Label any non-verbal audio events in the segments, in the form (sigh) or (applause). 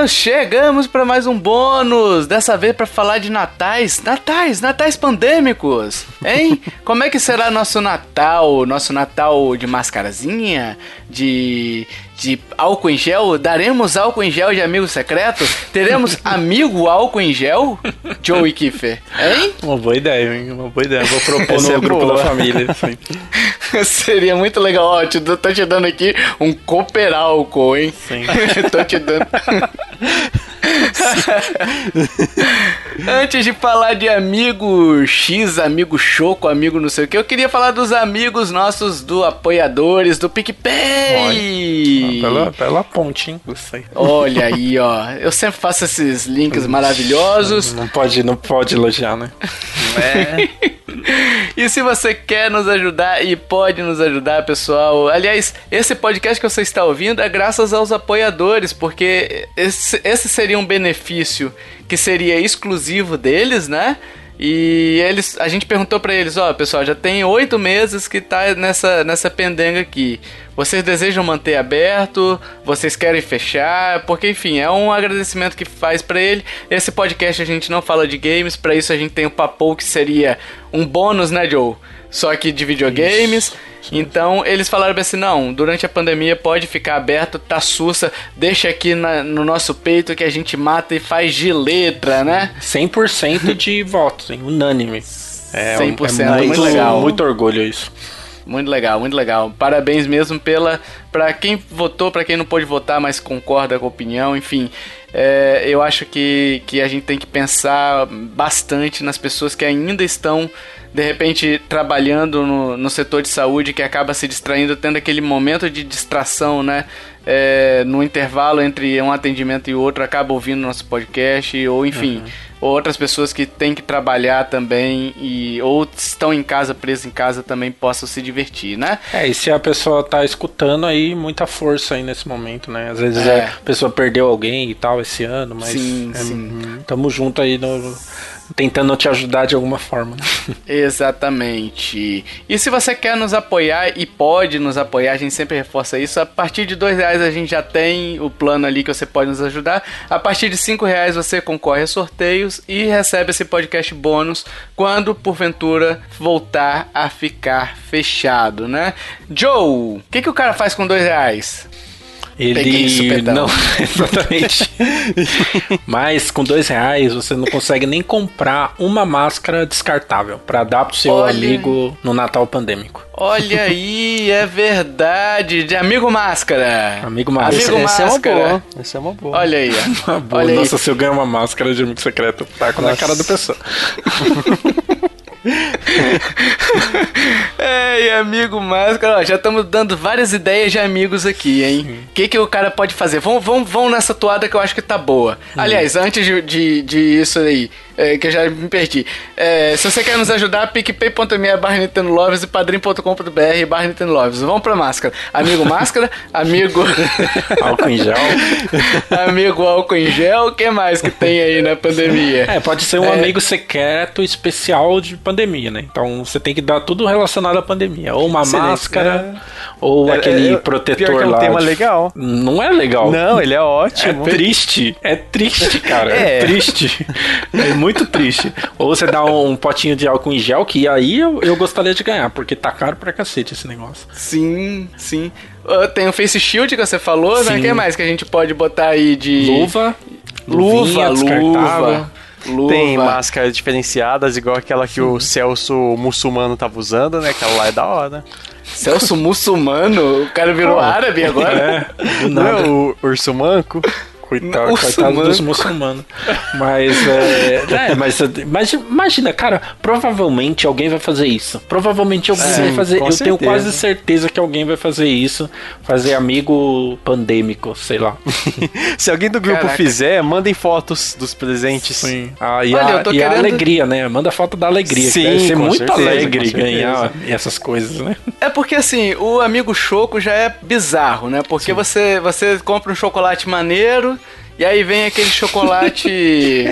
amiguinhos, chegamos para mais um bônus. Dessa vez para falar de natais, natais, natais pandêmicos, hein? (laughs) Como é que será nosso Natal? Nosso Natal de mascarazinha, de de álcool em gel? Daremos álcool em gel de amigo secreto? Teremos (laughs) amigo álcool em gel? Joey Kiffer, hein? Uma boa ideia, hein? Uma boa ideia. Vou propor Essa no é grupo boa. da família. (laughs) Seria muito legal. Ó, te, tô te dando aqui um cooper álcool, hein? Sim. (laughs) tô te dando. (laughs) Antes de falar de amigo X, amigo Choco, amigo não sei o que, eu queria falar dos amigos nossos do apoiadores do PicPay. pela, pela ponte, hein? Olha aí, ó. Eu sempre faço esses links maravilhosos. Não pode, não pode elogiar, né? É. (laughs) e se você quer nos ajudar e pode nos ajudar, pessoal. Aliás, esse podcast que você está ouvindo é graças aos apoiadores, porque esse, esse seria um benefício que seria exclusivo deles, né? E eles, a gente perguntou para eles, ó, oh, pessoal, já tem oito meses que tá nessa, nessa pendenga aqui. Vocês desejam manter aberto? Vocês querem fechar? Porque, enfim, é um agradecimento que faz para ele. Esse podcast a gente não fala de games, para isso a gente tem o Papou, que seria um bônus, né, Joe? Só que de videogames. Isso. Então eles falaram assim: não, durante a pandemia pode ficar aberto, tá sussa, deixa aqui na, no nosso peito que a gente mata e faz de letra, né? 100% de (laughs) votos, hein? unânime. É, 100%, é muito, muito legal. Muito orgulho isso. Muito legal, muito legal. Parabéns mesmo pela para quem votou, para quem não pôde votar, mas concorda com a opinião, enfim. É, eu acho que, que a gente tem que pensar bastante nas pessoas que ainda estão de repente trabalhando no, no setor de saúde que acaba se distraindo, tendo aquele momento de distração, né? É, no intervalo entre um atendimento e outro, acaba ouvindo nosso podcast, ou enfim, uhum. Outras pessoas que têm que trabalhar também e ou estão em casa, presas em casa, também possam se divertir, né? É, e se a pessoa tá escutando aí, muita força aí nesse momento, né? Às vezes é. a pessoa perdeu alguém e tal esse ano, mas sim, é, sim. tamo junto aí no tentando te ajudar de alguma forma. (laughs) Exatamente. E se você quer nos apoiar e pode nos apoiar, a gente sempre reforça isso. A partir de dois reais a gente já tem o plano ali que você pode nos ajudar. A partir de cinco reais você concorre a sorteios e recebe esse podcast bônus quando porventura voltar a ficar fechado, né? Joe, o que, que o cara faz com dois reais? Ele não (laughs) exatamente. Mas com dois reais você não consegue nem comprar uma máscara descartável para dar pro seu Olha. amigo no Natal pandêmico. Olha (laughs) aí, é verdade. De amigo máscara. Amigo máscara. Amigo Essa máscara. é uma boa. Essa é uma boa. Olha aí. (laughs) Uma boa. Olha Nossa, aí. se eu ganhar uma máscara de amigo secreto, taco Nossa. na cara da pessoa. É, amigo máscara, ó, já estamos dando várias ideias de amigos aqui, hein? O que, que o cara pode fazer? Vamos, vamos, vamos nessa toada que eu acho que tá boa. Hum. Aliás, antes de, de, de isso aí, é, que eu já me perdi. É, se você quer nos ajudar, picpay.me barra Nintendo e padrim.com.br barra Nintendo. Vamos pra máscara. Amigo máscara, (laughs) amigo... álcool em gel. amigo álcool em gel. O que mais que tem aí na pandemia? É, pode ser um é... amigo secreto especial de pandemia, né? Então você tem que dar tudo relacionado à pandemia. Ou uma Excelente. máscara, é. ou é, aquele é, protetor é um lá. tema legal. Não é legal. Não, ele é ótimo. É triste. É triste, cara. É, é triste. É muito triste. Ou você dá um potinho de álcool em gel, que aí eu, eu gostaria de ganhar, porque tá caro pra cacete esse negócio. Sim, sim. Uh, tem o Face Shield que você falou, né? sim. né? O que mais que a gente pode botar aí de. Luva. Luva, luva. Luva. Tem máscaras diferenciadas, igual aquela que Sim. o Celso muçulmano tava usando, né? Aquela lá é da hora. Celso muçulmano? O cara virou oh. árabe agora? É, do nada. Não, o urso manco. Coitado, coitado dos muçulmanos. (laughs) Mas, é, (laughs) é, mas, mas imagina, cara, provavelmente alguém vai fazer isso. Provavelmente alguém Sim, vai fazer. Eu certeza. tenho quase certeza que alguém vai fazer isso. Fazer amigo pandêmico, sei lá. (laughs) Se alguém do grupo Caraca. fizer, mandem fotos dos presentes. Sim. Ah, e, Olha, a, e querendo... a, alegria, né? Manda foto da alegria. Sim, deve ser muito certeza, alegre ganhar essas coisas, né? É porque assim, o amigo choco já é bizarro, né? Porque você, você compra um chocolate maneiro E aí vem aquele chocolate.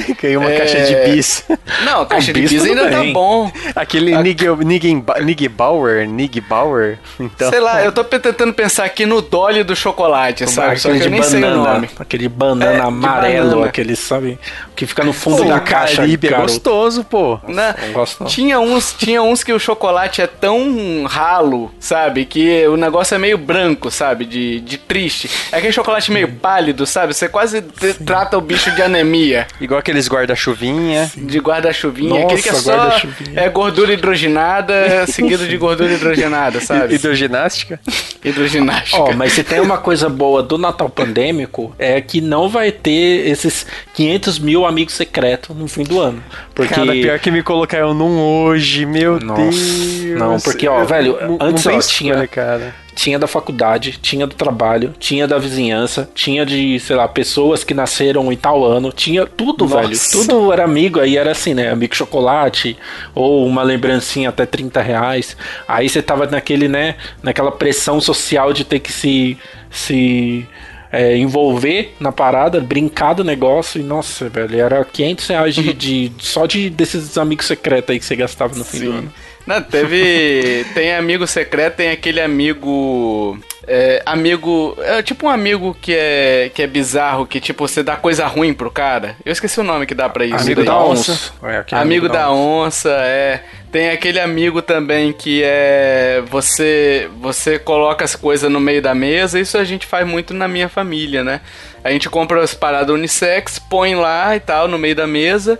(laughs) Ganhou uma é... caixa de bis. Não, a (laughs) caixa de bis ainda tá bem. tá bom. Aquele a... Nig, Bauer, Nig Bauer. Então. Sei lá, eu tô tentando pensar aqui no Dolly do chocolate, Como sabe? Só que eu nem banana, sei o nome. Aquele banana é, amarelo, banana. aquele, sabe? Que fica no fundo pô, da caixa. Caribe é gostoso, pô. Não, não gosto não. Tinha uns, tinha uns que o chocolate é tão ralo, sabe? Que o negócio é meio branco, sabe? De, de triste. É aquele chocolate meio pálido, sabe? Você quase trata o bicho de anemia. Igual aqueles guarda-chuvinha. De guarda-chuvinha. Aquele que é só é gordura hidrogenada (laughs) seguido de gordura hidrogenada, sabe? Hidroginástica? Hidroginástica. Ó, oh, mas se tem uma coisa boa do Natal pandêmico, é que não vai ter esses 500 mil amigos secretos no fim do ano. Porque... Cara, pior que me colocaram num hoje, meu Nossa. Deus. Não, porque, ó, velho, antes ó, tinha... Cara tinha da faculdade, tinha do trabalho, tinha da vizinhança, tinha de, sei lá, pessoas que nasceram em tal ano, tinha tudo, Nossa. velho. Tudo era amigo, aí era assim, né? Amigo chocolate, ou uma lembrancinha até 30 reais. Aí você tava naquele, né? Naquela pressão social de ter que se. se é, envolver na parada, brincar do negócio e nossa, velho, era 500 reais de, (laughs) de, só de desses amigos secretos aí que você gastava no fim Sim. do ano. Não, teve. tem amigo secreto, tem aquele amigo. É, amigo. É tipo um amigo que é, que é bizarro, que tipo, você dá coisa ruim pro cara. Eu esqueci o nome que dá pra isso. Amigo da onça. É, amigo, amigo, da, onça. onça, é. Tem aquele amigo também que é. Você, você coloca as coisas no meio da mesa. Isso a gente faz muito na minha família, né? A gente compra as paradas unissex, põe lá e tal, no meio da mesa.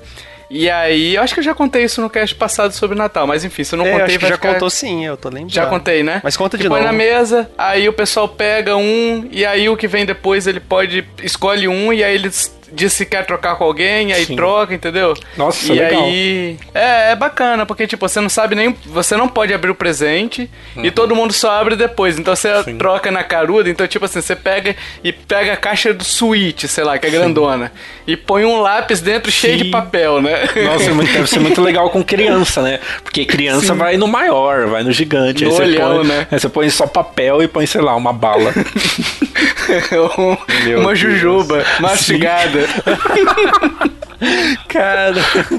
E aí, eu acho que eu já contei isso no cast passado sobre Natal, mas enfim, se eu não é, contei, acho que já ficar... contou sim, eu tô lembrando. Já contei, né? Mas conta de que novo. Põe na mesa, aí o pessoal pega um, e aí o que vem depois ele pode escolhe um, e aí eles diz se quer trocar com alguém, aí Sim. troca, entendeu? Nossa, e legal. aí é, é bacana, porque tipo, você não sabe nem, você não pode abrir o presente uhum. e todo mundo só abre depois. Então você Sim. troca na caruda, então tipo assim, você pega e pega a caixa do Switch, sei lá, que é grandona, e põe um lápis dentro cheio de papel, né? Nossa, é deve ser muito legal com criança, né? Porque criança vai no maior, vai no gigante, no aí olhão, põe, né? Aí você põe só papel e põe, sei lá, uma bala. (laughs) um, uma Deus. jujuba mastigada. Cara,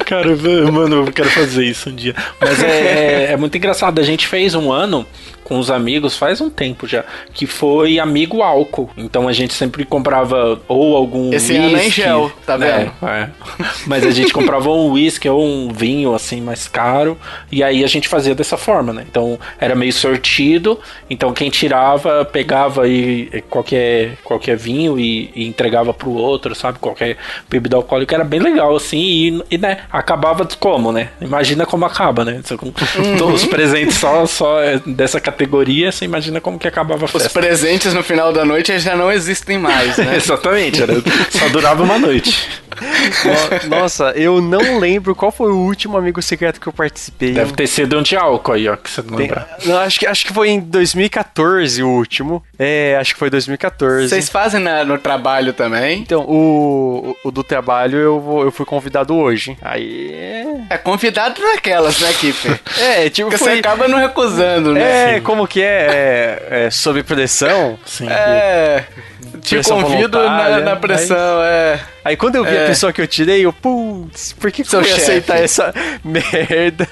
cara, mano, eu quero fazer isso um dia. Mas é, é, é muito engraçado. A gente fez um ano com os amigos faz um tempo já, que foi amigo álcool. Então a gente sempre comprava ou algum Esse whisky, ano é em gel, tá né? vendo? É. Mas a gente comprava um whisky ou um vinho assim mais caro e aí a gente fazia dessa forma, né? Então era meio sortido, então quem tirava pegava aí qualquer qualquer vinho e, e entregava pro outro, sabe? Qualquer bebida alcoólica era bem legal assim e, e né, acabava como, né? Imagina como acaba, né? Uhum. todos os presentes só só dessa categoria categoria, você imagina como que acabava a festa. Os presentes no final da noite já não existem mais, né? (laughs) Exatamente, era, só durava uma noite. (laughs) Nossa, eu não lembro qual foi o último amigo secreto que eu participei. Deve ter sido um de álcool aí, ó, que você não Tem, lembra. Não, acho, que, acho que foi em 2014 o último. É, acho que foi 2014. Vocês fazem na, no trabalho também? Então, o, o, do trabalho eu, vou, eu fui convidado hoje. Aí. É, convidado naquelas, né, Kiffer? (laughs) é, tipo. Porque foi... você acaba não recusando, né? É, Sim. como que é? é, é sob pressão? Sim. É. Te convido na, na pressão, é. Aí quando eu vi é. a pessoa que eu tirei, eu, putz, por que, que eu ia aceitar essa (laughs) merda?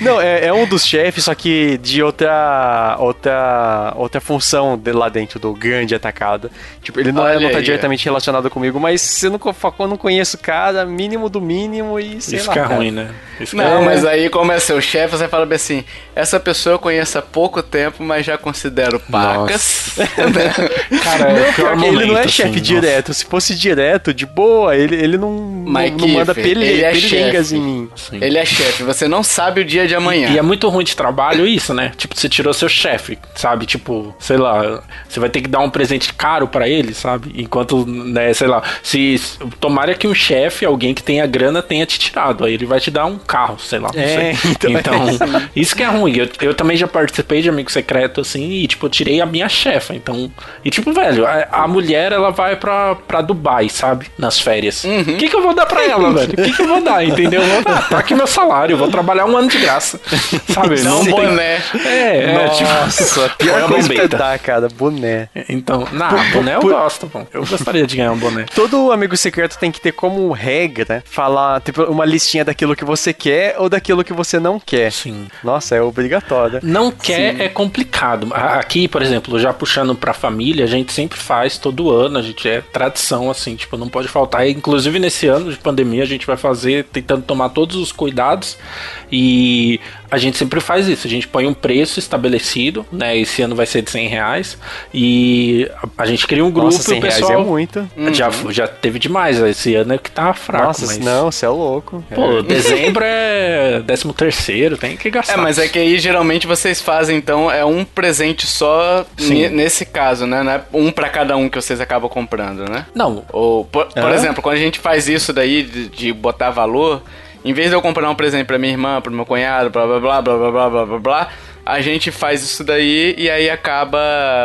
Não, é, é, um dos chefes, só que de outra outra outra função de lá dentro do grande atacado. Tipo, ele não, é, não tá aí, diretamente relacionado comigo, mas se eu não, eu não conheço o cara, mínimo do mínimo e sei Isso lá. Isso fica ruim, né? Não, é... mas aí como é seu chefe, você fala bem assim, essa pessoa eu conheço há pouco tempo, mas já considero pacas. (laughs) cara, não, porque ele não é chefe assim, direto. Se fosse direto, de boa, ele, ele não, Mike não, manda pele, ele é chefe. em mim. Sim. Ele é chefe, você não sabe o dia de amanhã. E, e é muito ruim de trabalho isso, né? Tipo, você tirou seu chefe, sabe? Tipo, sei lá, você vai ter que dar um presente caro para ele, sabe? Enquanto, né, sei lá, se tomara que um chefe, alguém que tenha grana, tenha te tirado. Aí ele vai te dar um carro, sei lá. É, sei. (laughs) então, (laughs) então isso que é ruim. Eu, eu também já participei de amigo secreto, assim, e tipo, eu tirei a minha chefa. Então, e tipo, velho, a, a mulher, ela vai pra, pra Dubai, sabe? Nas férias. O uhum. que, que eu vou dar pra (laughs) ela, velho? O que, que eu vou dar, entendeu? vou dar, tá aqui meu salário, vou trabalhar um ano de graça. Sabe? Não, boné. É, é, tipo, Nossa, tipo, pior coisa pra dar, cara, boné. Então, não, boné eu gosto, pô. Eu gostaria de ganhar um boné. Todo amigo secreto tem que ter como regra falar, tipo, uma listinha daquilo que você quer ou daquilo que você não quer. Sim. Nossa, é obrigatório. Não quer Sim. é complicado. Aqui, por exemplo, já puxando pra família, a gente sempre faz todo ano, a gente é tradição, assim, tipo, não pode faltar. Inclusive nesse ano de pandemia, a gente vai fazer, tentando tomar todos os cuidados e a gente sempre faz isso. A gente põe um preço estabelecido, né? Esse ano vai ser de 100 reais. E a gente cria um grupo Nossa, 100 e o pessoal. Reais é muito. Já, uhum. já teve demais. Esse ano é que tá fraco. Nossa, mas... não, você é louco. Pô, é. É 13 terceiro, tem que gastar. É, mas é que aí geralmente vocês fazem, então, é um presente só nesse caso, né? Não é um para cada um que vocês acabam comprando, né? Não. Ou, por, por exemplo, quando a gente faz isso daí de, de botar valor em vez de eu comprar um presente pra minha irmã, pro meu cunhado, blá blá blá blá blá blá blá blá blá, a gente faz isso daí e aí acaba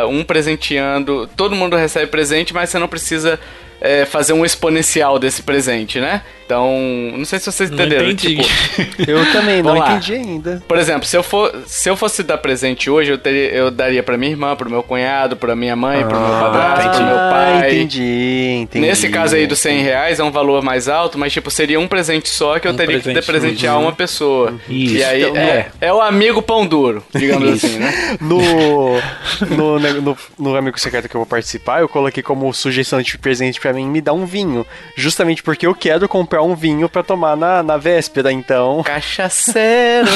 um presenteando. Todo mundo recebe presente, mas você não precisa é, fazer um exponencial desse presente, né? Então, não sei se vocês entenderam. Não entendi. Tipo, (laughs) eu também não lá. entendi ainda. Por exemplo, se eu, for, se eu fosse dar presente hoje, eu, teria, eu daria pra minha irmã, pro meu cunhado, pra minha mãe, ah, pro meu ah, padrasto, pro meu pai. Entendi, entendi. Nesse caso aí dos 100 reais é um valor mais alto, mas tipo, seria um presente só que eu um teria que presentear uhum. uma pessoa. Isso. E aí então, é, é o amigo pão duro, digamos assim, né? No, no, no, no, Amigo Secreto que eu vou participar, eu coloquei como sugestão de presente pra mim me dar um vinho. Justamente porque eu quero comprar um vinho para tomar na, na véspera, então. Cachaceiro!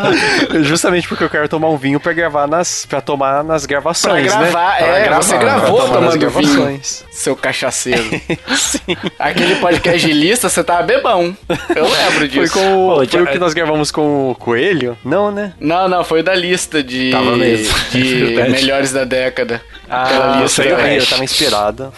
(laughs) Justamente porque eu quero tomar um vinho para gravar nas. para tomar nas gravações. Pra gravar, né? é, gravar, você gravou tomando vinho. Seu cachaceiro. (laughs) Sim. Aquele podcast de lista, você tava bebão. Eu lembro disso. Foi, com, Pô, foi o que nós gravamos com o Coelho? Não, né? Não, não, foi da lista de, tava mesmo. de (laughs) melhores da década. Ah, Aquela lista eu, eu tava inspirado.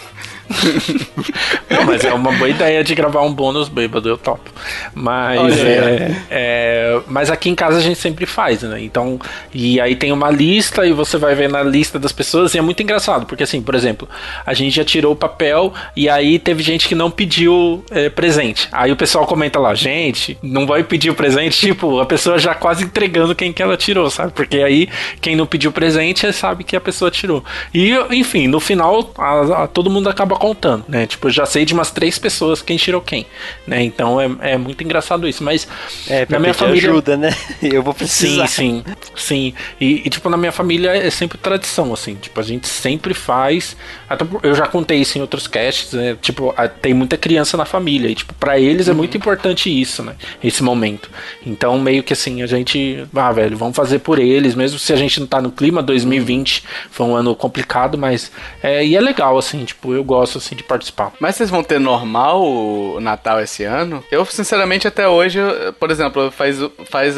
(laughs) Não, mas é uma boa ideia de gravar um bônus bêbado, eu topo. Mas, é, é, mas aqui em casa a gente sempre faz, né? Então, e aí tem uma lista e você vai ver na lista das pessoas e é muito engraçado, porque assim, por exemplo, a gente já tirou o papel e aí teve gente que não pediu é, presente. Aí o pessoal comenta lá, gente, não vai pedir o presente, (laughs) tipo, a pessoa já quase entregando quem que ela tirou, sabe? Porque aí quem não pediu presente sabe que a pessoa tirou. E, enfim, no final, a, a, todo mundo acaba contando, né? Tipo, eu já sei de umas três pessoas quem tirou quem, né? Então é, é muito engraçado isso, mas é, na minha família ajuda, né? (laughs) Eu vou precisar. Sim, sim, sim. E, e, tipo na minha família é sempre tradição, assim. Tipo a gente sempre faz. Até eu já contei isso em outros casts, né? Tipo tem muita criança na família e tipo para eles é uhum. é muito importante isso, né? Esse momento. Então meio que assim a gente, ah velho, vamos fazer por eles, mesmo se a gente não tá no clima 2020 foi um ano complicado, mas é, e é legal assim, tipo eu gosto assim de participar. Mas vocês vão ter normal o Natal esse ano? Eu, sinceramente, até hoje, por exemplo, faz, faz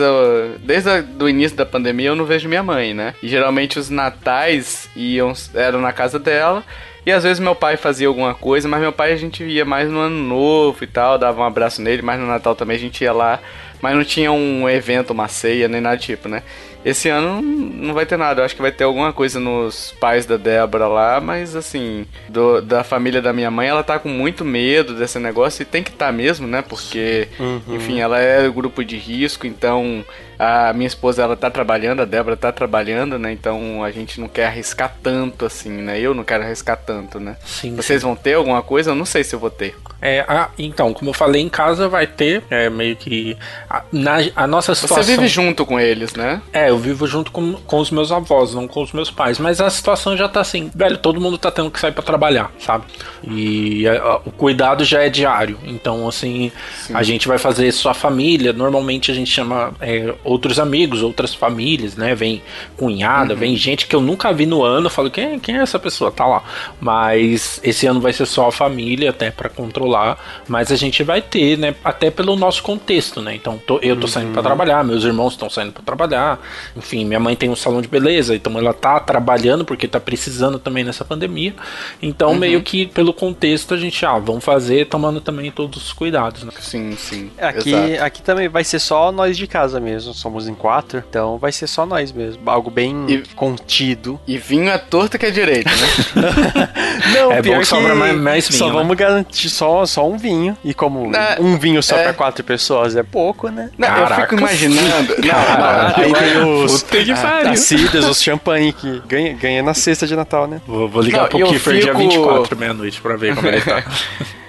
desde o início da pandemia eu não vejo minha mãe, né? E geralmente os natais iam, eram na casa dela. E às vezes meu pai fazia alguma coisa, mas meu pai a gente ia mais no ano novo e tal, dava um abraço nele, mas no Natal também a gente ia lá, mas não tinha um evento, uma ceia, nem nada tipo, né? Esse ano não vai ter nada. Eu acho que vai ter alguma coisa nos pais da Débora lá, mas assim, do, da família da minha mãe, ela tá com muito medo desse negócio e tem que estar tá mesmo, né? Porque, uhum. enfim, ela é grupo de risco, então a minha esposa ela tá trabalhando, a Débora tá trabalhando, né? Então a gente não quer arriscar tanto assim, né? Eu não quero arriscar tanto, né? Sim. Vocês vão ter alguma coisa? Eu não sei se eu vou ter. É, a, então, como eu falei, em casa vai ter, é meio que a, na, a nossa situação. Você vive junto com eles, né? É, eu vivo junto com, com os meus avós, não com os meus pais. Mas a situação já tá assim, velho, todo mundo tá tendo que sair para trabalhar, sabe? E a, a, o cuidado já é diário. Então, assim, Sim. a gente vai fazer sua família. Normalmente a gente chama é, outros amigos, outras famílias, né? Vem cunhada, uhum. vem gente que eu nunca vi no ano. Eu falo, quem, quem é essa pessoa? Tá lá. Mas esse ano vai ser só a família, até para controlar rolar, mas a gente vai ter, né? Até pelo nosso contexto, né? Então tô, eu tô saindo uhum. para trabalhar, meus irmãos estão saindo para trabalhar, enfim, minha mãe tem um salão de beleza, então ela tá trabalhando porque tá precisando também nessa pandemia. Então, uhum. meio que pelo contexto, a gente, ah, vamos fazer tomando também todos os cuidados, né? Sim, sim. É, aqui, aqui também vai ser só nós de casa mesmo, somos em quatro, então vai ser só nós mesmo. Algo bem e, contido. E vinho é torta que é direito, né? (laughs) (laughs) Não, é pior bom que sobra mais, mais vinho. Só né? vamos garantir só, só um vinho. E como é, um vinho só é... pra quatro pessoas é pouco, né? Não, eu fico imaginando. Não, não, aí tem os tacidas, os champanhe que ganha, ganha na sexta de Natal, né? Vou, vou ligar não, pro Kiefer fico... dia 24, meia-noite, pra ver como ele tá. (laughs)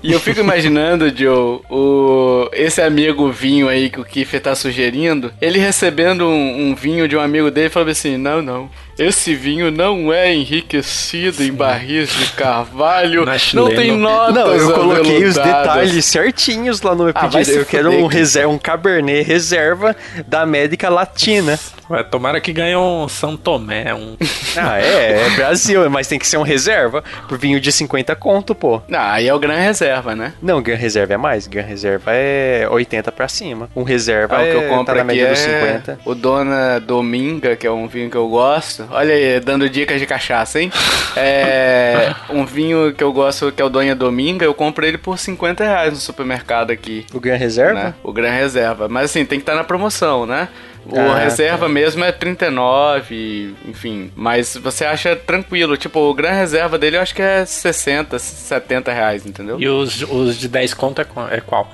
E eu fico imaginando, Joe, o, esse amigo vinho aí que o Kiffer tá sugerindo, ele recebendo um, um vinho de um amigo dele e falando assim: não, não. Esse vinho não é enriquecido em barris de carvalho. Não tem notas. Não, eu coloquei os detalhes certinhos lá no meu ah, pedido. eu quero um, reserva, um Cabernet reserva da América Latina. Ué, tomara que ganhe um São Tomé, um. (laughs) Ah, é, é Brasil, mas tem que ser um reserva. Por vinho de 50 conto, pô. Ah, aí é o Gran Reserva, né? Não, Gran Reserva é mais. Gran Reserva é 80 pra cima. Um reserva ah, é, o que eu compro tá na média é dos 50. O Dona Dominga, que é um vinho que eu gosto. Olha aí, dando dicas de cachaça, hein? É. (laughs) um vinho que eu gosto, que é o Dona Dominga, eu compro ele por 50 reais no supermercado aqui. O Gran Reserva? Né? O Gran Reserva. Mas assim, tem que estar tá na promoção, né? O ah, reserva tá. mesmo é 39, enfim. Mas você acha tranquilo. Tipo, o gran reserva dele eu acho que é 60, 70 reais, entendeu? E os, os de 10 conto é, é qual?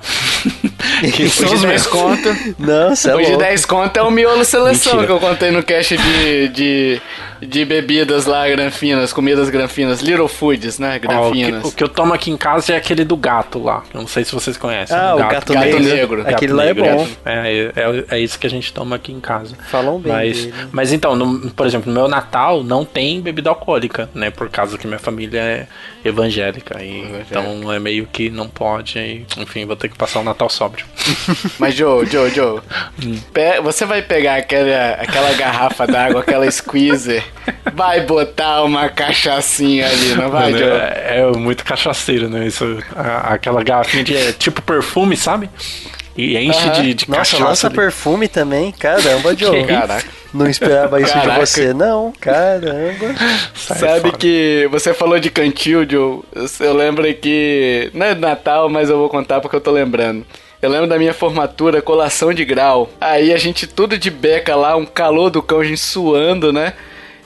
(laughs) que são os de 10 conto. Não, Os é de 10 conto é o miolo seleção Mentira. que eu contei no cache de, de de bebidas lá, granfinas, comidas granfinas, Little Foods, né? Granfinas. o, que, o, que, eu tomo aqui em casa é aquele do gato lá. Eu não sei se vocês conhecem. Ah, o gato, gato, gato negro. negro. Aquele lá é bom. É, é, é, isso que a gente toma aqui em casa. Falam bem. Mas, dele. mas então, no, por exemplo, no meu Natal não tem bebida alcoólica, né? Por causa que minha família é evangélica. E, Então é meio que não pode. E, enfim, vou ter que passar o Natal sóbrio. (laughs) Mas, Joe, Joe, Joe, hum. você vai pegar aquela, aquela garrafa d'água, aquela squeezer vai botar uma cachaçinha ali, não vai, Mano, é, é, muito cachaceiro, né? Isso, a, aquela garrafinha de é, tipo perfume, sabe? E enche de, de Nossa, cachaça. Nossa, perfume também? Caramba, (laughs) Joe. Caraca. Não esperava isso Caraca. de você, não. Caramba. Sai Sabe fora. que você falou de cantil, Joe. Eu lembro que. Não é Natal, mas eu vou contar porque eu tô lembrando. Eu lembro da minha formatura, colação de grau. Aí a gente tudo de beca lá, um calor do cão, a gente suando, né?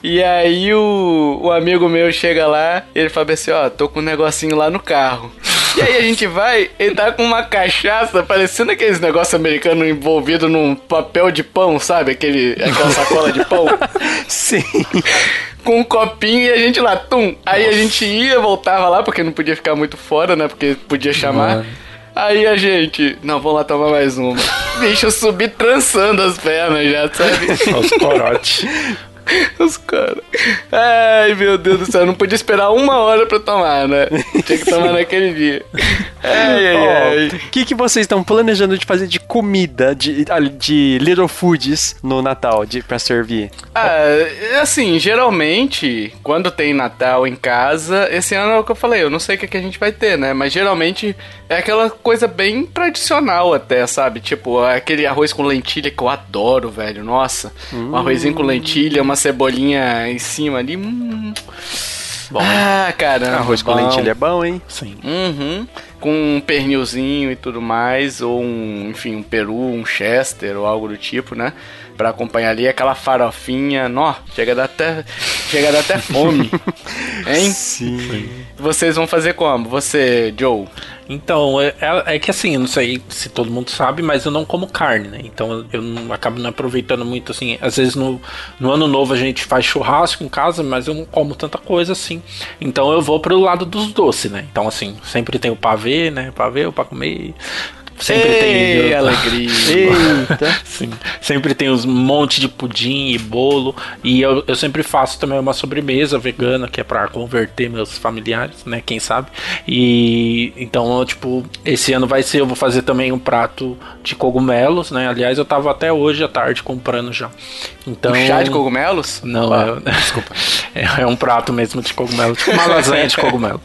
E aí o, o amigo meu chega lá, ele fala assim, ó, tô com um negocinho lá no carro. E aí a gente vai, ele tá com uma cachaça, parecendo aqueles negócios americanos envolvido num papel de pão, sabe? Aquele, aquela sacola de pão. (laughs) Sim. Com um copinho e a gente lá, tum. Aí Nossa. a gente ia, voltava lá, porque não podia ficar muito fora, né? Porque podia chamar. Mano. Aí a gente, não, vamos lá tomar mais uma. Bicho, eu subi trançando as pernas já, sabe? Os corotes. (laughs) Os caras. Ai, meu Deus do céu, não podia esperar uma hora pra tomar, né? Tinha que tomar (laughs) naquele dia. Ai, ai. O que, que vocês estão planejando de fazer de comida, de, de Little Foods no Natal, de, pra servir? Ah, assim, geralmente, quando tem Natal em casa, esse ano é o que eu falei, eu não sei o que, que a gente vai ter, né? Mas geralmente é aquela coisa bem tradicional até, sabe? Tipo, aquele arroz com lentilha que eu adoro, velho. Nossa, hum. um arrozinho com lentilha, uma cebolinha em cima ali. Hum. Bom, ah, caramba. Arroz com lentilha é bom, hein? Sim. Uhum. Com um pernilzinho e tudo mais, ou um, enfim, um peru, um chester ou algo do tipo, né? Pra acompanhar ali aquela farofinha. Nó, chega a dar até, chega a dar até fome. (laughs) hein? Sim. Vocês vão fazer como? Você, Joe? Então, é, é, é, que assim, eu não sei se todo mundo sabe, mas eu não como carne, né? Então eu não, acabo não aproveitando muito, assim. Às vezes no, no ano novo a gente faz churrasco em casa, mas eu não como tanta coisa assim. Então eu vou pro lado dos doces, né? Então, assim, sempre tem o pavê, né? Pavê para comer. Sempre Ei, tem. alegria. (laughs) Eita. Sim. Sempre tem uns monte de pudim e bolo. E eu, eu sempre faço também uma sobremesa vegana, que é para converter meus familiares, né? Quem sabe. E então, tipo, esse ano vai ser, eu vou fazer também um prato de cogumelos, né? Aliás, eu tava até hoje à tarde comprando já. Então, um chá de cogumelos? Não, ah. é, (laughs) desculpa. É, é, um prato mesmo de cogumelo, tipo uma lasanha de cogumelo.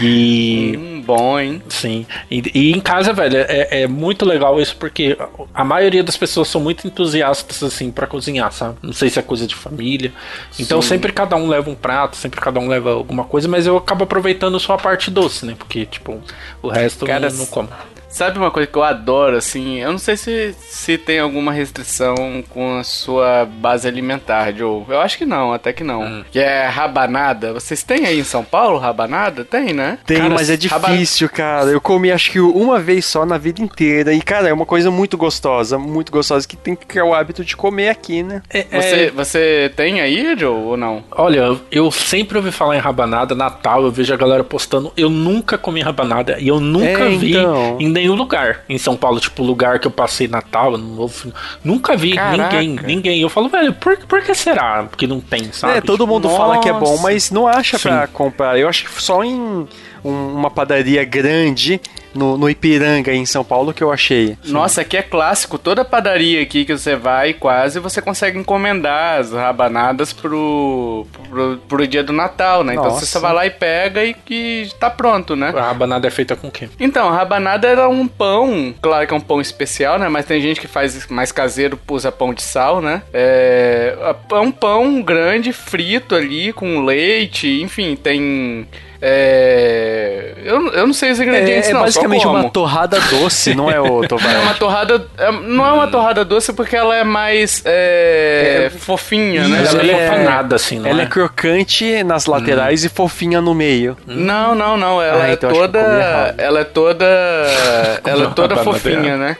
E. Hum, bom, hein? Sim. E, e em casa, velho, é, é, muito legal isso porque a maioria das pessoas são muito entusiastas, assim, para cozinhar, sabe? Não sei se é coisa de família. Então Sim. sempre cada um leva um prato, sempre cada um leva alguma coisa, mas eu acabo aproveitando só a parte doce, né? Porque, tipo, o resto Cara, não, não como. Sabe uma coisa que eu adoro, assim? Eu não sei se, se tem alguma restrição com a sua base alimentar, Joe. Eu acho que não, até que não. Hum. Que é rabanada. Vocês têm aí em São Paulo rabanada? Tem, né? Tem, cara, mas é difícil, cara. Eu comi acho que uma vez só na vida inteira. E, cara, é uma coisa muito gostosa, muito gostosa, que tem que criar o hábito de comer aqui, né? É, você, é... você tem aí, Joe, ou não? Olha, eu sempre ouvi falar em rabanada, Natal, eu vejo a galera postando. Eu nunca comi rabanada e eu nunca é, vi então... em nenhum lugar em São Paulo, tipo, lugar que eu passei Natal, novo, nunca vi Caraca. ninguém, ninguém. Eu falo, velho, por, por que será que não tem, sabe? É, todo tipo, mundo nossa. fala que é bom, mas não acha Sim. pra comprar. Eu acho que só em um, uma padaria grande no, no Ipiranga, em São Paulo, que eu achei. Nossa, aqui é clássico. Toda padaria aqui que você vai, quase, você consegue encomendar as rabanadas pro, pro, pro dia do Natal, né? Nossa. Então você só vai lá e pega e que tá pronto, né? A rabanada é feita com o quê? Então, a rabanada era um pão, claro que é um pão especial, né? Mas tem gente que faz mais caseiro, usa pão de sal, né? É, é um pão grande, frito ali, com leite, enfim, tem é... Eu, eu não sei os ingredientes, é, é não. É basicamente uma torrada doce, não é o (laughs) Tovar? É uma torrada. É, não é uma torrada doce porque ela é mais é, é fofinha, né? Ela, é assim, não Ela é? crocante nas laterais hum. e fofinha no meio. Não, não, não. Ela ah, é então toda. Ela é toda. (laughs) ela é toda fofinha, né?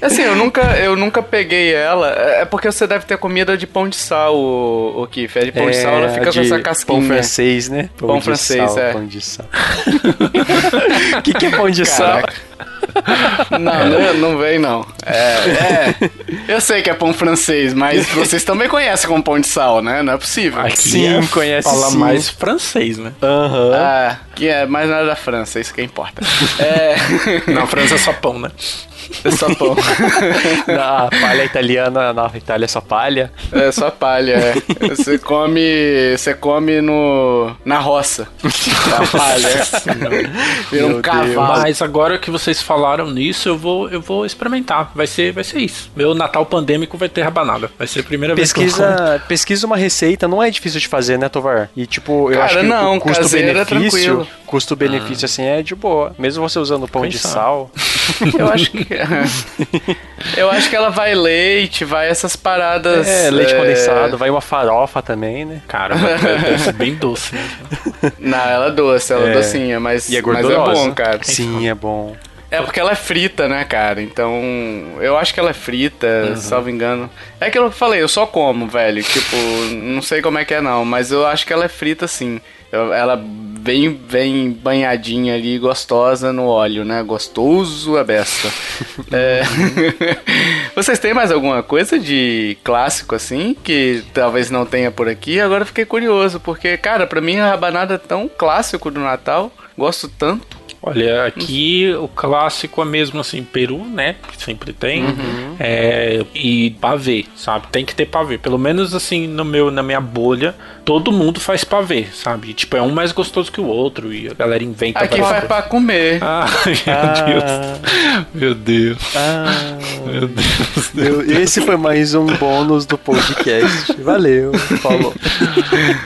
Assim, eu nunca, eu nunca peguei ela. É porque você deve ter comida de pão de sal, o, o Kiff. É de pão de sal, ela fica com essa casquinha. Pão francês, né? Pão, pão francês, sal, é pão de sal. O (laughs) que, que é pão de Caraca. sal? Não, não, não vem não. É, é, eu sei que é pão francês, mas vocês também conhecem como pão de sal, né? Não é possível. Aqui sim, é, conhece fala sim. mais francês, né? Aham. Uhum. Ah, que é mais nada da França, isso que importa. É... (laughs) Na França é só pão, né? É só pão. na palha italiana, na Itália é só palha. É só palha, é. Você come. Você come no. na roça. A palha. (laughs) Vira um cavalo. Mas agora que vocês falaram nisso, eu vou, eu vou experimentar. Vai ser, vai ser isso. Meu Natal pandêmico vai ter rabanada. Vai ser a primeira pesquisa, vez que eu Pesquisa uma receita, não é difícil de fazer, né, Tovar? E tipo, eu Cara, acho que não, o custo-benefício. Custo-benefício ah. assim é de boa. Mesmo você usando pão Pensar. de sal. (laughs) Eu acho que (laughs) eu acho que ela vai leite, vai essas paradas. É, leite é... condensado, vai uma farofa também, né? Cara, é bem doce. Né? (laughs) Não, ela é doce, ela é, é docinha, mas, e é mas é bom, cara. Sim, é bom. É porque ela é frita, né, cara? Então, eu acho que ela é frita, uhum. salvo engano. É aquilo que eu falei, eu só como, velho. Tipo, não sei como é que é não, mas eu acho que ela é frita sim. Ela bem, bem banhadinha ali, gostosa no óleo, né? Gostoso a besta. (laughs) é... (laughs) Vocês têm mais alguma coisa de clássico assim que talvez não tenha por aqui? Agora fiquei curioso, porque, cara, pra mim a rabanada é tão clássico do Natal, gosto tanto. Olha, aqui o clássico é mesmo assim, peru, né? Que sempre tem. Uhum. É, e pavê, sabe? Tem que ter pavê. Pelo menos assim, no meu, na minha bolha, todo mundo faz pavê, sabe? Tipo, é um mais gostoso que o outro. E a galera inventa Aqui faz pra comer. Ah, (laughs) meu ah. Deus. Meu Deus. Ah. Meu Deus. Meu, esse foi mais um bônus do podcast. Valeu, falou.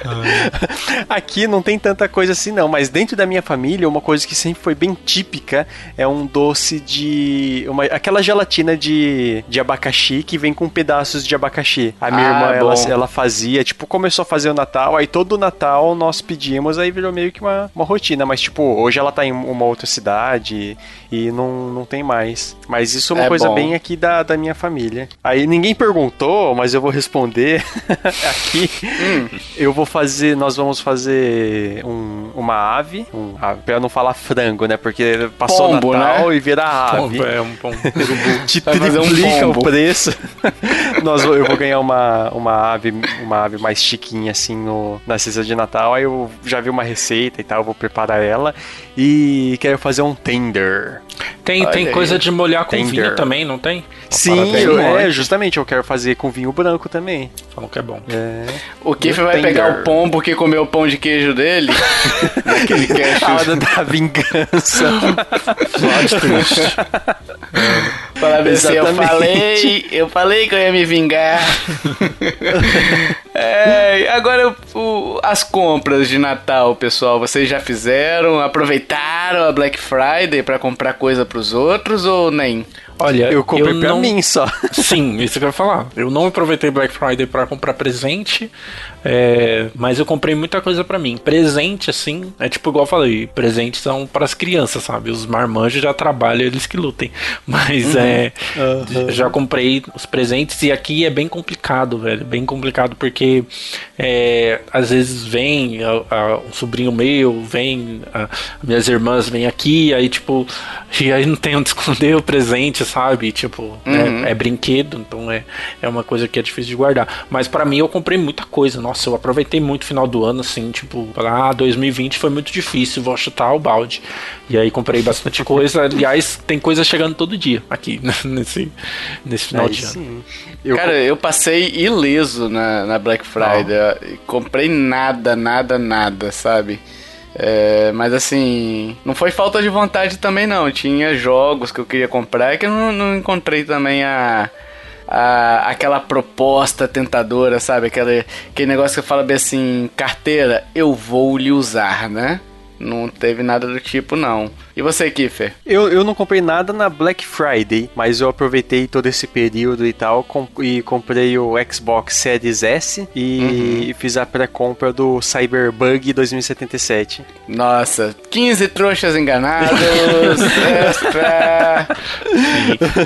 (laughs) Aqui não tem tanta coisa assim, não, mas dentro da minha família, uma coisa que sempre foi bem típica é um doce de. Uma, aquela gelatina de, de abacaxi que vem com pedaços de abacaxi. A minha ah, irmã, ela, ela, fazia, tipo, começou a fazer o Natal, aí todo Natal nós pedimos, aí virou meio que uma, uma rotina. Mas, tipo, hoje ela tá em uma outra cidade e não, não tem mais. Mas isso é uma é coisa bom. bem aqui da, da minha família. Aí ninguém perguntou, mas eu vou responder (laughs) aqui. Hum. Eu vou fazer, nós vamos fazer um, uma ave, um, pra não falar frango, né? Porque passou pombo, Natal né? e vira ave. Pombo, é um pombo. (laughs) Te triplica um o preço. (laughs) nós, eu vou ganhar uma, uma ave, uma ave mais chiquinha assim no, na cesta de Natal. Aí eu já vi uma receita e tal, vou preparar ela. E quero fazer um tender. Tem, tem coisa de molhar com Tender. vinho também, não tem? Sim, eu, é, justamente, eu quero fazer com vinho branco também. Falam que é bom. É. O Kiff vai tender. pegar o pombo que comeu o pão de queijo dele. (laughs) Aquele queijo. A hora da vingança. Plot twist. Falar assim, eu falei, eu falei que eu ia me vingar. é, agora o, as compras de Natal, pessoal, vocês já fizeram? Aproveitaram a Black Friday para comprar coisa pros outros ou nem? Olha, eu comprei eu pra não... mim só. (laughs) Sim, isso que eu ia falar. Eu não aproveitei Black Friday para comprar presente, é... mas eu comprei muita coisa para mim. Presente, assim, é tipo igual eu falei, presentes são para as crianças, sabe? Os marmanjos já trabalham, eles que lutem. (laughs) Mas uhum. é. Uhum. Já comprei os presentes e aqui é bem complicado, velho. Bem complicado porque é, às vezes vem a, a, um sobrinho meu, vem, a, minhas irmãs vêm aqui, aí tipo, e aí não tem onde (laughs) esconder o presente, sabe? Tipo, né, uhum. é, é, brinquedo, então é, é uma coisa que é difícil de guardar. Mas para mim eu comprei muita coisa. Nossa, eu aproveitei muito o final do ano, assim, tipo, ah, 2020 foi muito difícil, vou chutar o balde. E aí comprei bastante coisa. Aliás, tem coisa chegando todo dia aqui (laughs) nesse, nesse final aí de sim. ano. Eu Cara, eu passei ileso na, na Black Friday. Comprei nada, nada, nada, sabe? É, mas assim, não foi falta de vontade também não. Tinha jogos que eu queria comprar que eu não, não encontrei também a, a, aquela proposta tentadora, sabe? Aquele, aquele negócio que fala bem assim, carteira, eu vou lhe usar, né? Não teve nada do tipo, não. E você, Kiffer? Eu, eu não comprei nada na Black Friday, mas eu aproveitei todo esse período e tal comp e comprei o Xbox Series S e uhum. fiz a pré-compra do Cyberbug 2077. Nossa, 15 trouxas enganados, (laughs) extra.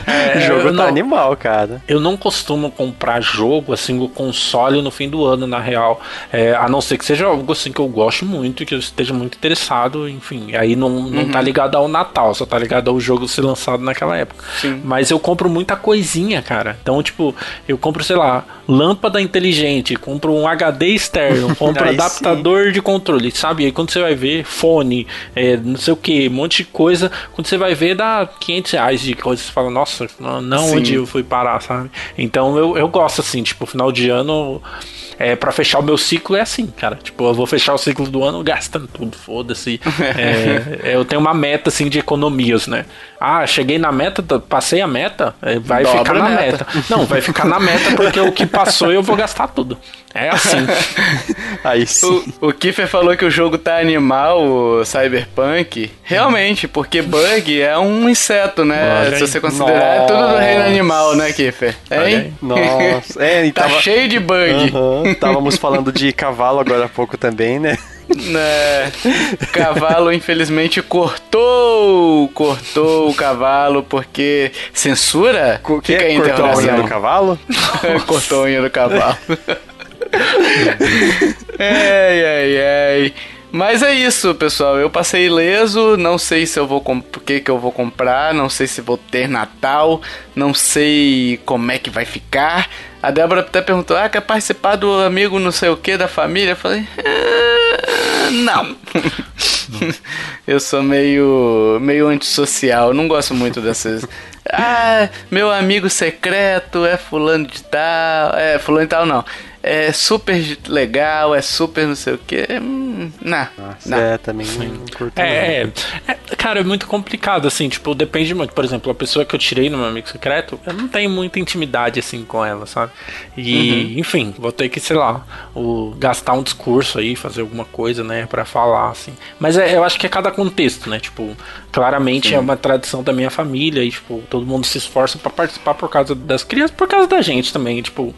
É, o jogo tá não, animal, cara. Eu não costumo comprar jogo, assim, o console no fim do ano, na real. É, a não ser que seja algo assim que eu gosto muito, que eu esteja muito interessado, enfim. Aí não, não uhum. tá ligado ligado ao Natal, só tá ligado ao jogo ser lançado naquela época. Sim. Mas eu compro muita coisinha, cara. Então, tipo, eu compro, sei lá, lâmpada inteligente, compro um HD externo, (laughs) compro adaptador sim. de controle, sabe? E aí quando você vai ver, fone, é, não sei o que, um monte de coisa, quando você vai ver, dá 500 reais de coisa. Você fala, nossa, não, não onde eu fui parar, sabe? Então eu, eu gosto assim, tipo, final de ano é, para fechar o meu ciclo é assim, cara. Tipo, eu vou fechar o ciclo do ano gastando tudo, foda-se. (laughs) é, eu tenho uma meta, assim, de economias, né? Ah, cheguei na meta, passei a meta, é, vai Dobra ficar na meta. meta. Não, vai ficar na meta porque o que passou eu vou gastar tudo. É assim. (laughs) Aí sim. O, o Kiffer falou que o jogo tá animal, o Cyberpunk. Realmente, porque bug é um inseto, né? Olha Se você considerar, Nossa. é tudo do reino animal, né, Kiffer? Hein? Nossa. É, tá tava... cheio de bug. Uhum. Távamos falando de cavalo agora há pouco também, né? Né? O cavalo, infelizmente, cortou, cortou o cavalo porque censura? Co que? Fica aí cortou a unha do cavalo? (laughs) cortou a unha do cavalo. ai, ai, ai. Mas é isso, pessoal. Eu passei ileso, não sei se eu vou o que que eu vou comprar, não sei se vou ter Natal, não sei como é que vai ficar. A Débora até perguntou: "Ah, quer participar do amigo não sei o que da família?" Eu falei: ah, "Não". eu sou meio meio antissocial, não gosto muito dessas ah, meu amigo secreto é fulano de tal. É, fulano de tal não é super legal, é super não sei o que. Hum, não, Nossa, É, também não curto. É, é, é, cara, é muito complicado, assim, tipo, depende muito. Por exemplo, a pessoa que eu tirei no meu amigo secreto, eu não tenho muita intimidade, assim, com ela, sabe? E, uhum. enfim, vou ter que, sei lá, o, gastar um discurso aí, fazer alguma coisa, né, para falar, assim. Mas é, eu acho que é cada contexto, né? Tipo, claramente Sim. é uma tradição da minha família e, tipo, todo mundo se esforça para participar por causa das crianças, por causa da gente também, tipo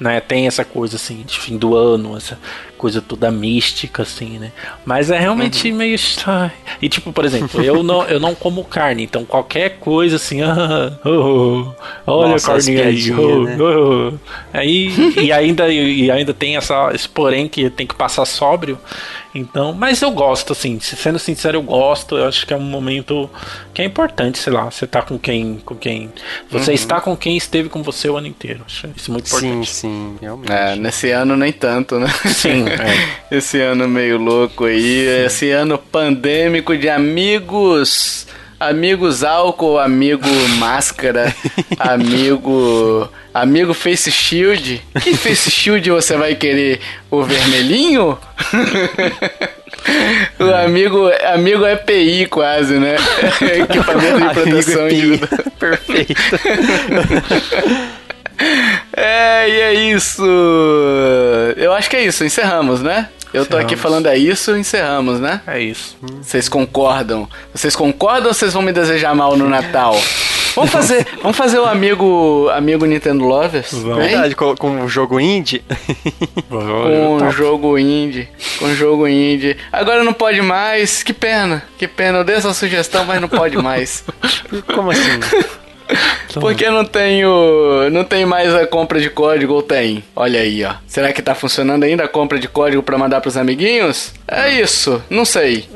né? Tem essa coisa assim de fim do ano, essa coisa toda mística assim, né? Mas é realmente uhum. meio estranho. E tipo, por exemplo, eu não eu não como carne, então qualquer coisa assim, (laughs) ah, oh, olha Nossa, a carne aí, oh, né? oh. aí e ainda e ainda tem essa esse porém que tem que passar sóbrio. Então, mas eu gosto, assim, sendo sincero, eu gosto. Eu acho que é um momento que é importante, sei lá, você tá com quem. com quem. Você uhum. está com quem esteve com você o ano inteiro. Acho isso muito importante. Sim, sim, realmente. É, nesse ano nem tanto, né? Sim. (laughs) É. Esse ano meio louco aí. Sim. Esse ano pandêmico de amigos amigos álcool, amigo máscara, (laughs) amigo amigo face shield. Que face shield você vai querer? O vermelhinho? (laughs) o amigo amigo EPI quase, né? Equipamento de proteção individual. Perfeito. (laughs) É, e é isso. Eu acho que é isso. Encerramos, né? Eu tô aqui falando é isso, encerramos, né? É isso. Vocês concordam? Vocês concordam ou vocês vão me desejar mal no Natal? Vamos fazer, vamos fazer o amigo, amigo Nintendo Lovers? Vamos. Verdade, com, com o jogo indie. com o jogo indie. Com o jogo indie. Agora não pode mais. Que pena. Que pena. Eu dei essa sugestão, mas não pode mais. Como assim? (laughs) Porque não tenho. Não tem mais a compra de código ou tem? Olha aí, ó. Será que tá funcionando ainda a compra de código para mandar pros amiguinhos? É isso, não sei.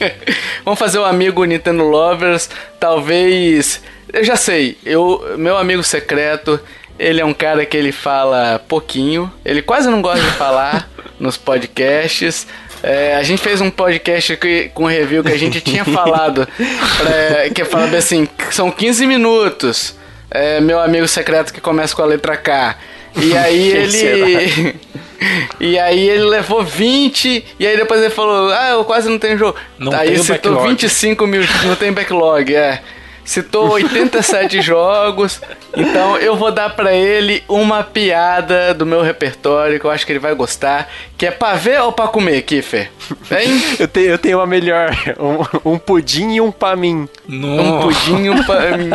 É. (laughs) Vamos fazer o um amigo Nintendo Lovers. Talvez. Eu já sei, eu, meu amigo secreto, ele é um cara que ele fala pouquinho, ele quase não gosta de falar (laughs) nos podcasts. É, a gente fez um podcast que, com review que a gente tinha falado, pra, que falava assim, são 15 minutos. É, meu amigo secreto que começa com a letra K. E (laughs) aí ele. (laughs) e aí ele levou 20, e aí depois ele falou, ah, eu quase não tenho jogo. Não aí citou backlog. 25 mil, não tem backlog, é citou 87 (laughs) jogos, então eu vou dar para ele uma piada do meu repertório que eu acho que ele vai gostar, que é pra ver ou pra comer, Kiffer? Hein? (laughs) eu, tenho, eu tenho uma melhor, (laughs) um, um pudim e um pra mim. Um pudim e um pra mim.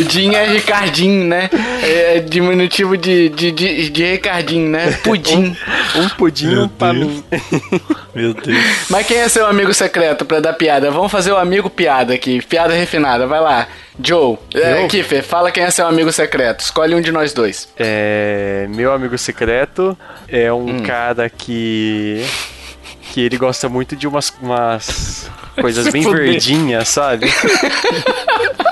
(laughs) Din é Ricardinho, né? É diminutivo de, de, de, de Ricardinho, né? Pudim. Um, um pudim e um pra mim. Meu Deus. Mas quem é seu amigo secreto pra dar piada? Vamos fazer o amigo piada aqui, piada refinada, vai lá. Joe, é, Kiffer, fala quem é seu amigo secreto. Escolhe um de nós dois. É, meu amigo secreto é um hum. cara que que ele gosta muito de umas, umas coisas (laughs) bem verdinhas, sabe? (laughs)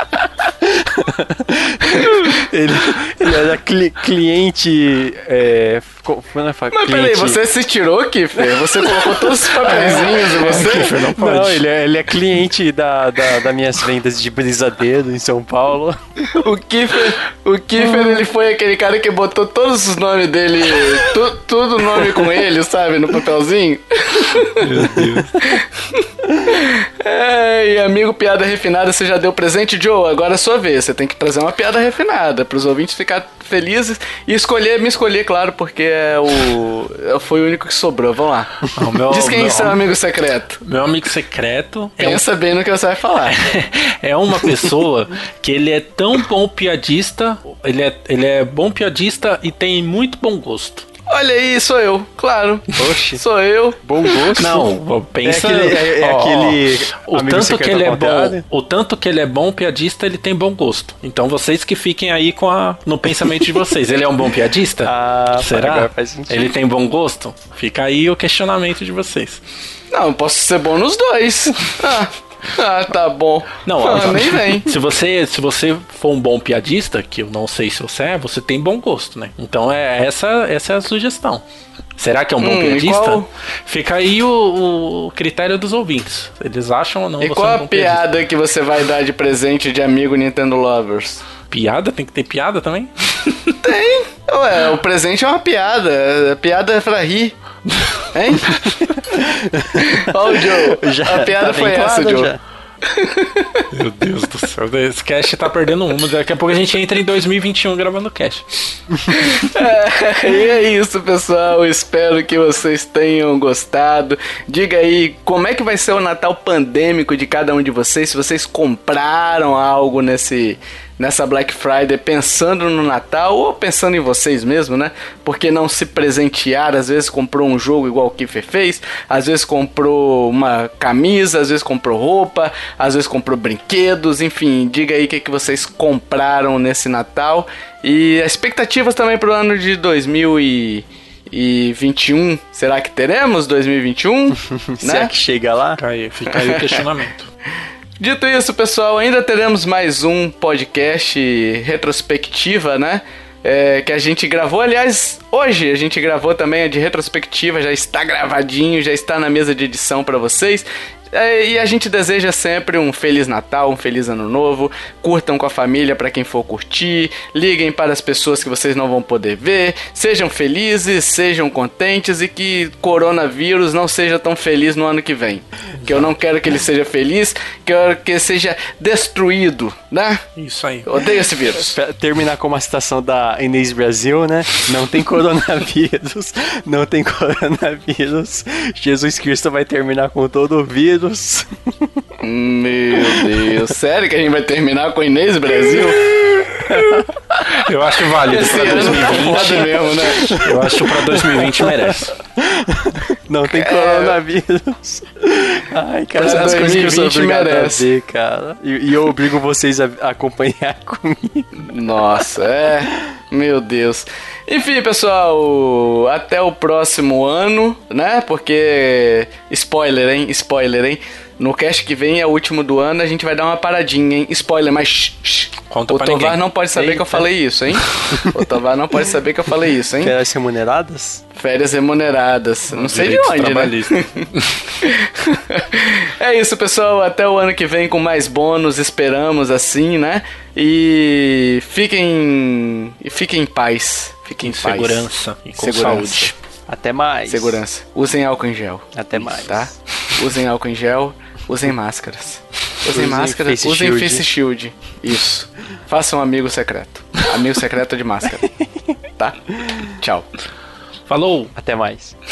(laughs) ele, ele era cli cliente. É, como é Mas cliente... peraí, você se tirou, Kiffer? Você colocou todos os (laughs) papeizinhos em você? Kiffer, não, pode. não ele, é, ele é cliente da, da, das minhas vendas de brisadeiro em São Paulo. O Kiffer, o Kiffer ele foi aquele cara que botou todos os nomes dele, tu, tudo nome com ele, sabe, no papelzinho. Meu Deus. (laughs) É, e amigo, piada refinada, você já deu presente, Joe? Agora é sua vez. Você tem que trazer uma piada refinada para os ouvintes ficar felizes e escolher, me escolher, claro, porque é o foi o único que sobrou. Vamos lá. Não, meu, Diz quem é seu amigo secreto. Meu amigo secreto. Pensa é um... bem no que você vai falar. (laughs) é uma pessoa que ele é tão bom piadista, ele é, ele é bom piadista e tem muito bom gosto. Olha aí, sou eu, claro. Oxi. Sou eu. Bom gosto. Não, pensa. É aquele. É, é ó, aquele o tanto que ele é bom. O tanto que ele é bom piadista, ele tem bom gosto. Então vocês que fiquem aí com a, no pensamento de vocês. Ele é um bom piadista? (laughs) Ah, Será? Ele tem bom gosto? Fica aí o questionamento de vocês. Não, posso ser bom nos dois. Ah. (laughs) (laughs) Ah, tá bom. Não, ah, nem vem. Se você, se você for um bom piadista, que eu não sei se você é, você tem bom gosto, né? Então é essa, essa é a sugestão. Será que é um bom hum, piadista? Qual... Fica aí o, o, critério dos ouvintes. Eles acham ou não. E qual é um a piada piadista. que você vai dar de presente de amigo Nintendo Lovers? Piada? Tem que ter piada também? (laughs) Tem. Ué, o presente é uma piada. A piada é pra rir. Hein? (laughs) Ó, o Joe. Já a piada tá foi essa, Joe. Já. Meu Deus do céu, esse cast tá perdendo uma. Daqui a pouco a gente entra em 2021 gravando cast. É, e é isso, pessoal. Espero que vocês tenham gostado. Diga aí como é que vai ser o Natal pandêmico de cada um de vocês. Se vocês compraram algo nesse nessa Black Friday pensando no Natal ou pensando em vocês mesmo, né? Porque não se presentear, às vezes comprou um jogo igual o Kiffer fez, às vezes comprou uma camisa, às vezes comprou roupa, às vezes comprou brinquedos, enfim, diga aí o que, que vocês compraram nesse Natal e expectativas também para o ano de 2021. Será que teremos 2021? Será (laughs) né? que chega lá? Fica aí, fica aí o questionamento. Dito isso, pessoal, ainda teremos mais um podcast retrospectiva, né? É, que a gente gravou, aliás, hoje a gente gravou também a de retrospectiva, já está gravadinho, já está na mesa de edição para vocês. É, e a gente deseja sempre um Feliz Natal, um Feliz Ano Novo. Curtam com a família para quem for curtir. Liguem para as pessoas que vocês não vão poder ver. Sejam felizes, sejam contentes e que coronavírus não seja tão feliz no ano que vem. Que eu não quero que ele seja feliz, quero que ele seja destruído, né? Isso aí. Odeio esse vírus. Pra terminar com uma citação da Inês Brasil, né? Não tem coronavírus, (laughs) não tem coronavírus. Jesus Cristo vai terminar com todo o vírus. Meu Deus, sério que a gente vai terminar com Inês Brasil? (laughs) Eu acho válido Esse pra 2020. Tá mesmo, né? Eu acho que pra 2020 merece. Não tem é... coronavírus. Ai, cara, as coisas que eu sou obrigado merece. a ver, cara. E, e, eu obrigo vocês a, a acompanhar (laughs) comigo. Nossa, é. Meu Deus. Enfim, pessoal, até o próximo ano, né? Porque. Spoiler, hein? Spoiler, hein? No cast que vem é o último do ano, a gente vai dar uma paradinha, hein? Spoiler, mas shh, shh. Conta o Tovar não pode saber Eita. que eu falei isso, hein? o Tovar não pode saber que eu falei isso, hein? Férias remuneradas? Férias remuneradas. Não sei de onde, né? (laughs) é isso, pessoal. Até o ano que vem com mais bônus, esperamos assim, né? E fiquem. Fiquem em paz. Fiquem em paz. Segurança e com Segurança. saúde. Até mais. Segurança. Usem álcool em gel. Até mais. Tá? Usem álcool em gel. Usem máscaras. Usem, usem máscaras, face usem shield. face shield. Isso. Façam um amigo secreto. Amigo secreto de máscara. (laughs) Tá? Tchau. Falou! Até mais. (laughs)